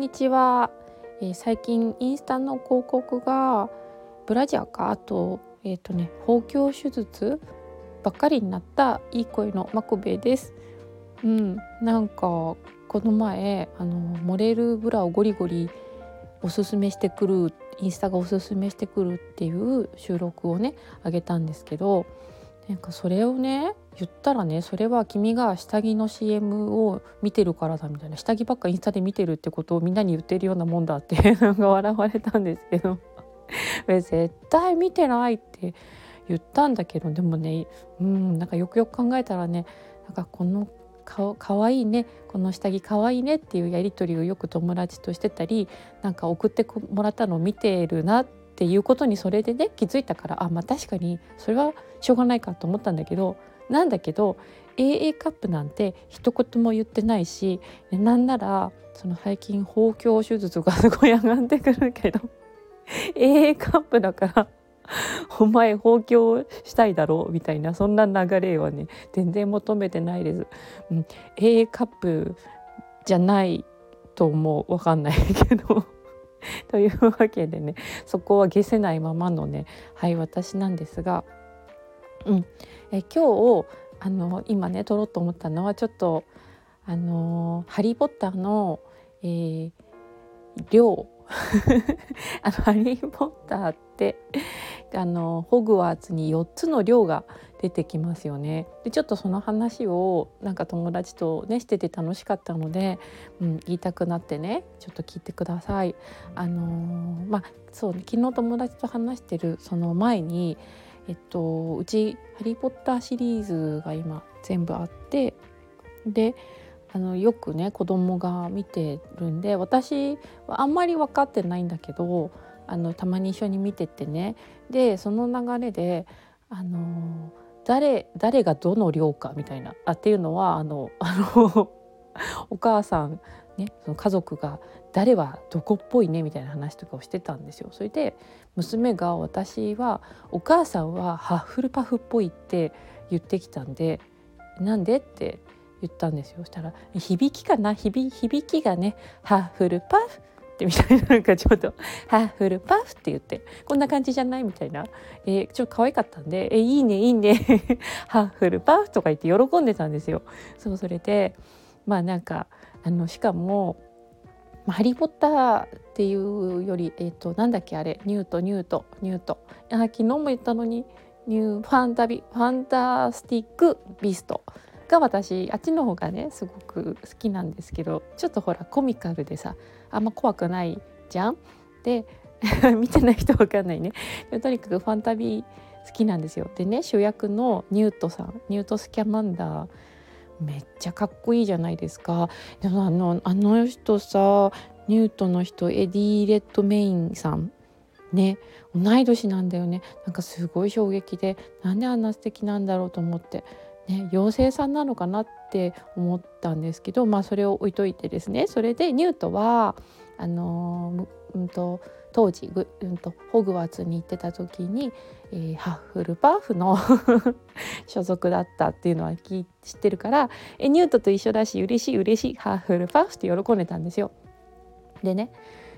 んにちは、えー、最近インスタの広告がブラジャーか？あとえっ、ー、とね包協手術ばっかりになったいい声のマコベです。うんなんかこの前あのモレルブラをゴリゴリおすすめしてくるインスタがおすすめしてくるっていう収録をねあげたんですけどなんかそれをね言ったらねそれは君が下着の CM を見てるからだみたいな下着ばっかインスタで見てるってことをみんなに言ってるようなもんだって なんか笑われたんですけど。絶対見てないって言ったんだけどでもねうんなんかよくよく考えたらねなんかこのかかわいいねこの下着かわいいねっていうやり取りをよく友達としてたりなんか送ってもらったのを見てるなっていうことにそれでね気づいたからあまあ確かにそれはしょうがないかと思ったんだけどなんだけど AA カップなんて一言も言ってないしなんならその最近包協手術がすごい上がってくるけど AA カップだからお前放協したいだろう？みたいなそんな流れはね全然求めてないです。うん、A カップじゃないと思う。わかんないけど。というわけでねそこは消せないままのねはい私なんですが、うん、え今日あの今ね撮ろうと思ったのはちょっとあのハリー・ポッターの、えー、量 あのハリー・ポッターってあのホグワーツに4つの寮が出てきますよね。でちょっとその話をなんか友達とねしてて楽しかったので、うん、言いたくなってねちょっと聞いてください。あのー、まあそう、ね、昨日友達と話してるその前にえっとうち「ハリー・ポッター」シリーズが今全部あってであのよくね子供が見てるんで私はあんまり分かってないんだけどあのたまに一緒に見ててね。でその流れであの誰誰がどの寮かみたいなあっていうのはあのあのお母さんねその家族が誰はどこっぽいね？みたいな話とかをしてたんですよ。それで娘が私はお母さんはハッフルパフっぽいって言ってきたんでなんで？って言ったんですよ。したら響きかな響響きがねハッフルパフ？ってみたいななんかちょっとハッフルパフ？って言ってこんな感じじゃない？みたいな、えー、ちょっと可愛かったんで「えいいねいいね ハッフルパフ」とか言って喜んでたんですよ。そうそれでまあなんかあのしかも「ハリー・ポッター」っていうより、えーと、なんだっけあれニュートニュートニュートあ昨日も言ったのにニューファンタビファンタスティック・ビーストが私あっちの方がねすごく好きなんですけどちょっとほらコミカルでさあんま怖くないじゃん？で 見てない人わかんないね。とにかくファンタビー好きなんですよ。でね主役のニュートさんニュート・スキャマンダーめっちゃかっこいいじゃないですか。でもあのあの人さニュートの人エディー・レッドメインさん。ね同い年なんだよね。なんかすごい衝撃でなんであんな素敵なんだろうと思って。ね、妖精さんなのかなって思ったんですけど、まあ、それを置いといてですね。それでニュートはあのー、うんと当時、うんと、ホグワーツに行ってた時に、えー、ハッフルパーフの 所属だったっていうのは知ってるからえニュートと一緒だし嬉しい嬉しいハッフルパーフって喜んでたんですよ。でね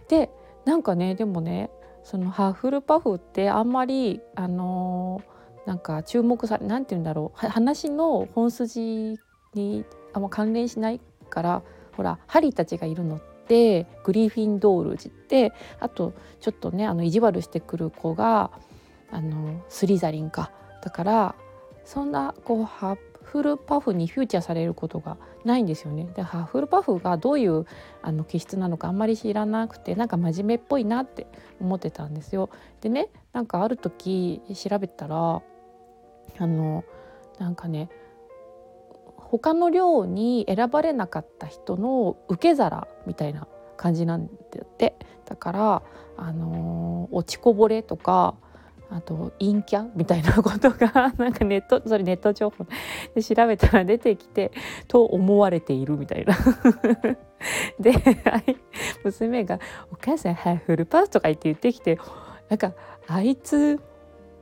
でなんかねでもねそのハッフルパフってあんまりあのーなんか注目されなんて言うんだろう話の本筋にあんま関連しないからほらハリーたちがいるのってグリフィンドールってあとちょっとねあの意地悪してくる子があのスリザリンかだからそんなこうハッフルパフにフューチャーされることがないんですよね。でハッフルパフがどういうあの気質なのかあんまり知らなくてなんか真面目っぽいなって思ってたんですよ。でねなんかある時調べたらあのなんかね他の寮に選ばれなかった人の受け皿みたいな感じなんだって。だからあの落ちこぼれとかあと陰キャみたいなことが なんかネットそれネット情報で調べたら出てきてと思われているみたいな。で娘が「お母さんハイフルパス」とか言って言ってきてなんかあいつ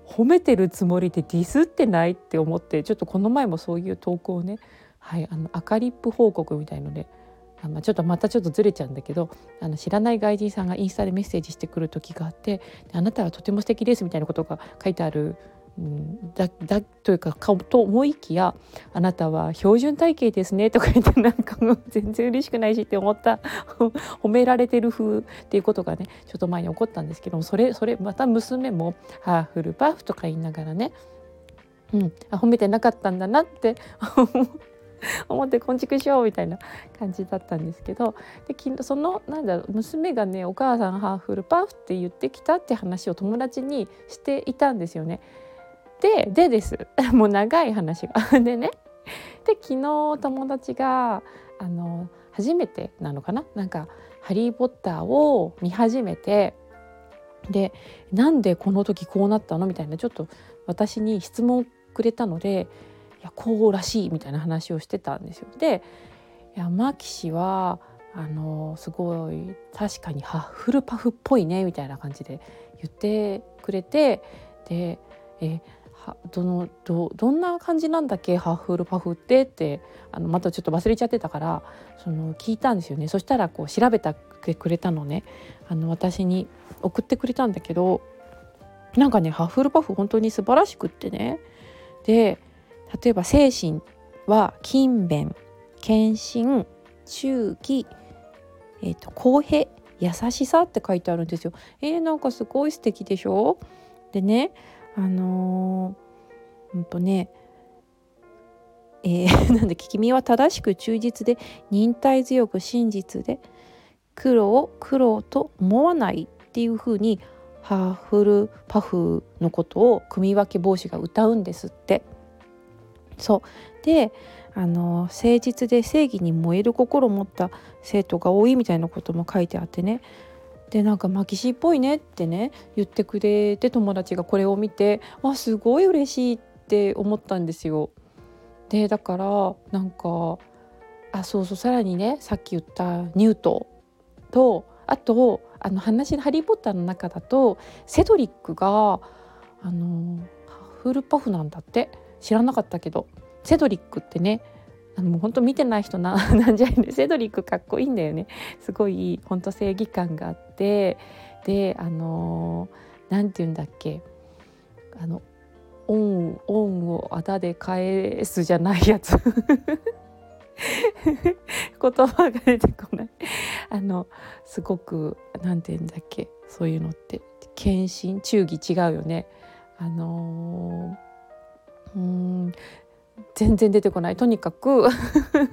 褒めてるつもりでディスってないって思ってちょっとこの前もそういう投稿をね、はい、あの赤リップ報告みたいのであま、ちょっとまたちょっとずれちゃうんだけどあの知らない外人さんがインスタでメッセージしてくる時があって「あなたはとても素敵です」みたいなことが書いてあるん、だだというかかと思いきや「あなたは標準体型ですね」とか言って なんかもう全然嬉しくないしって思った 褒められてる風っていうことがねちょっと前に起こったんですけどもそれそれまた娘も「ハーフルパフ」とか言いながらね、うん、あ褒めてなかったんだなって 思ってこんちくしようみたいな感じだったんですけどでそのなんだろう娘がね「お母さんハーフルパフ」って言ってきたって話を友達にしていたんですよね。ででです もう長い話が。でねで昨日友達があの初めてなのかな？なんか「ハリー・ポッター」を見始めてでなんでこの時こうなったの？みたいなちょっと私に質問をくれたのでいやこうらしいみたいな話をしてたんですよ。で山岸はあのすごい確かにハッフルパフっぽいねみたいな感じで言ってくれてでえはどのどどんな感じなんだっけハッフルパフってってあのまたちょっと忘れちゃってたからその聞いたんですよね。そしたらこう調べてくれたのね。あの私に送ってくれたんだけどなんかねハッフルパフ本当に素晴らしくってね。で例えば精神は勤勉献身忠義、えーと、公平優しさって書いてあるんですよ。えー、なんかすごい素敵でしょ？でねあのー、ほんとねえー、なんで君は正しく忠実で忍耐強く真実で苦労を苦労と思わないっていう風にハーフルパフのことを組み分け帽子が歌うんですって。そう。であの誠実で正義に燃える心を持った生徒が多いみたいなことも書いてあってね。でなんかマキシっぽいねってね言ってくれて友達がこれを見てあすごい嬉しいって思ったんですよ。でだからなんかあそうそうさらにねさっき言ったニュートとあとあの話の「ハリー・ポッター」の中だとセドリックがあのフルパフなんだって。知らなかったけどセドリックってねあのもう本当見てない人な なんじゃいねセドリックかっこいいんだよね。すごい本当正義感があってであの何、て言うんだっけあの恩恩をあだで返すじゃないやつ。言葉が出てこない。あのすごく何て言うんだっけそういうのって献身忠義違うよね。あのー、うん。全然出てこない。とにかく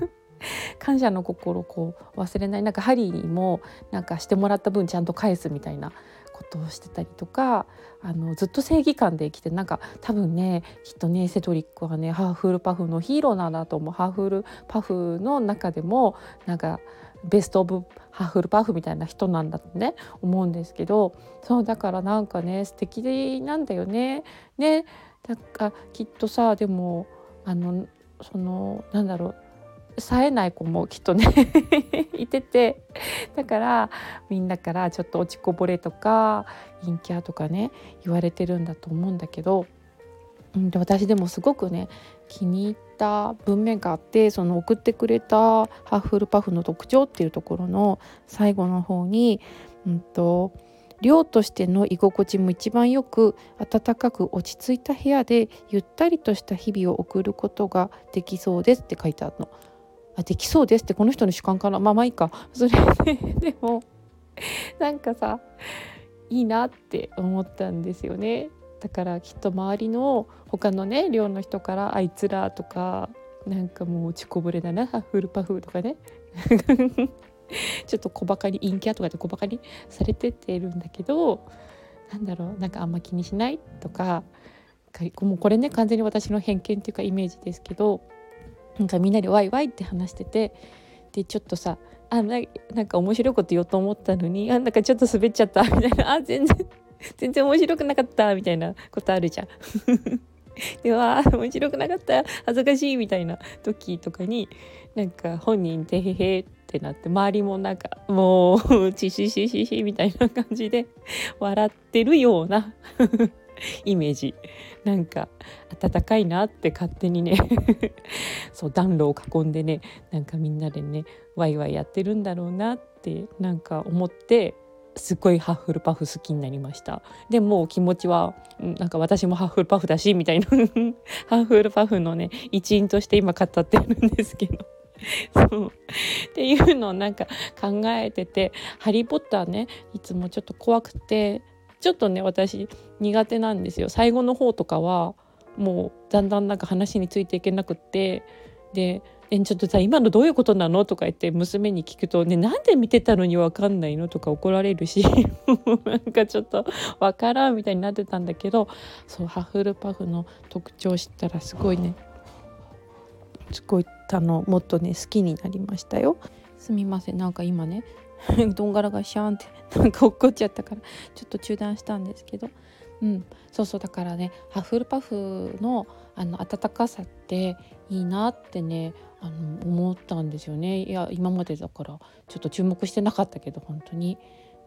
感謝の心をこう忘れない。なんかハリーにもなんかしてもらった分ちゃんと返すみたいなことをしてたりとかあのずっと正義感で生きてなんか多分ねきっとねセドリックはねハーフルパフのヒーローなんだと思う。ハーフルパフの中でもなんかベスト・オブ・ハーフルパフみたいな人なんだってね思うんですけど。そうだからなんかね素敵なんだよね。ねだかきっとさでもあのそのなんだろう冴えない子もきっとね いててだからみんなからちょっと落ちこぼれとか陰キャとかね言われてるんだと思うんだけど、うん、で私でもすごくね気に入った文面があってその送ってくれたハッフルパフの特徴っていうところの最後の方に、うんと寮としての居心地も一番よく暖かく落ち着いた部屋でゆったりとした日々を送ることができそうですって書いてあるの。あできそうですってこの人の主観かな？まあまあいいか。それででも なんかさいいなって思ったんですよね。だからきっと周りの他のね寮の人からあいつらとかなんかもう落ちこぼれだな。フルパフとかね。ちょっと小バカに陰キャとかで小バカにされてってるんだけどなんだろうなんかあんま気にしないとかもうこれね完全に私の偏見っていうかイメージですけどなんかみんなでワイワイって話しててでちょっとさあななんか面白いこと言おうと思ったのにあなんかちょっと滑っちゃったみたいなあ全然全然面白くなかったみたいなことあるじゃん。では面白くなかった恥ずかしいみたいな時とかになんか本人でへへってなって周りもなんかもうチシシシシみたいな感じで笑ってるような イメージ。なんか暖かいなって勝手にね。そう暖炉を囲んでねなんかみんなでねワイワイやってるんだろうなってなんか思ってすごいハッフルパフ好きになりました。でも気持ちはなんか私もハッフルパフだしみたいな。ハッフルパフのね一員として今語ってるんですけど。そうっていうのをなんか考えてて「ハリー・ポッターね」いつもちょっと怖くてちょっとね私苦手なんですよ最後の方とかはもうだんだんなんか話についていけなくってでえちょっとさ今のどういうことなの?」とか言って娘に聞くと「ねなんで見てたのに分かんないの?」とか怒られるし なんかちょっと分からんみたいになってたんだけどそうハッフルパフの特徴知ったらすごいねすごいあのもっとね好きになりましたよ。すみません。なんか今ね どんがらがしゃんって なんか落っこっちゃったからちょっと中断したんですけど。うん、そうそうだからねハッフルパフのあの温かさっていいなってねあの思ったんですよね。いや今までだからちょっと注目してなかったけど本当に。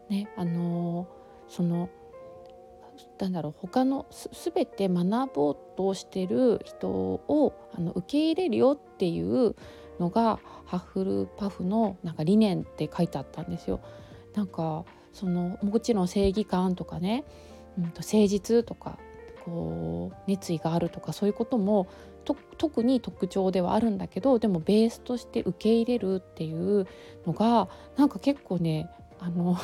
ねあのー、そのなんだろう他のす全て学ぼうとしてる人をあの受け入れるよっていうのがハッフルパフのなんか理念って書いてあったんですよ。なんかそのもちろん正義感とかねうん、と誠実とかこう熱意があるとかそういうことも特に特徴ではあるんだけどでもベースとして受け入れるっていうのがなんか結構ねあの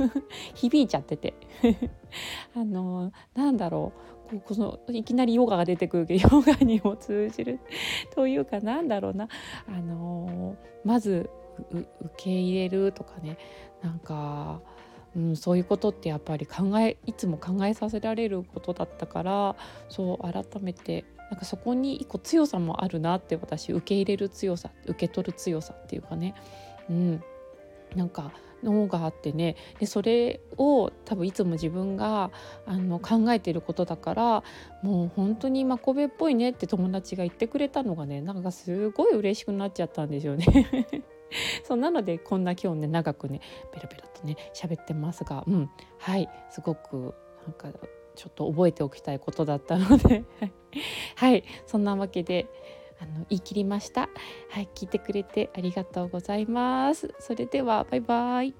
響いちゃってて。あのなんだろう。このいきなりヨガが出てくるけど ヨガにも通じる。というかなんだろうな。あのまず受け入れるとかね。なんかうん、そういうことってやっぱり考えいつも考えさせられることだったからそう改めてなんかそこに一個強さもあるなって私受け入れる強さ受け取る強さっていうかね、うん、なんか脳があってね。でそれを多分いつも自分があの考えてることだからもう本当にマコベっぽいねって友達が言ってくれたのがねなんかすごい嬉しくなっちゃったんですよね。そうなのでこんな今日ね長くねペラペラとね喋ってますが、うん、はいすごくなんかちょっと覚えておきたいことだったので。はいそんなわけであの言い切りました。はい聞いてくれてありがとうございます。それではバイバイ。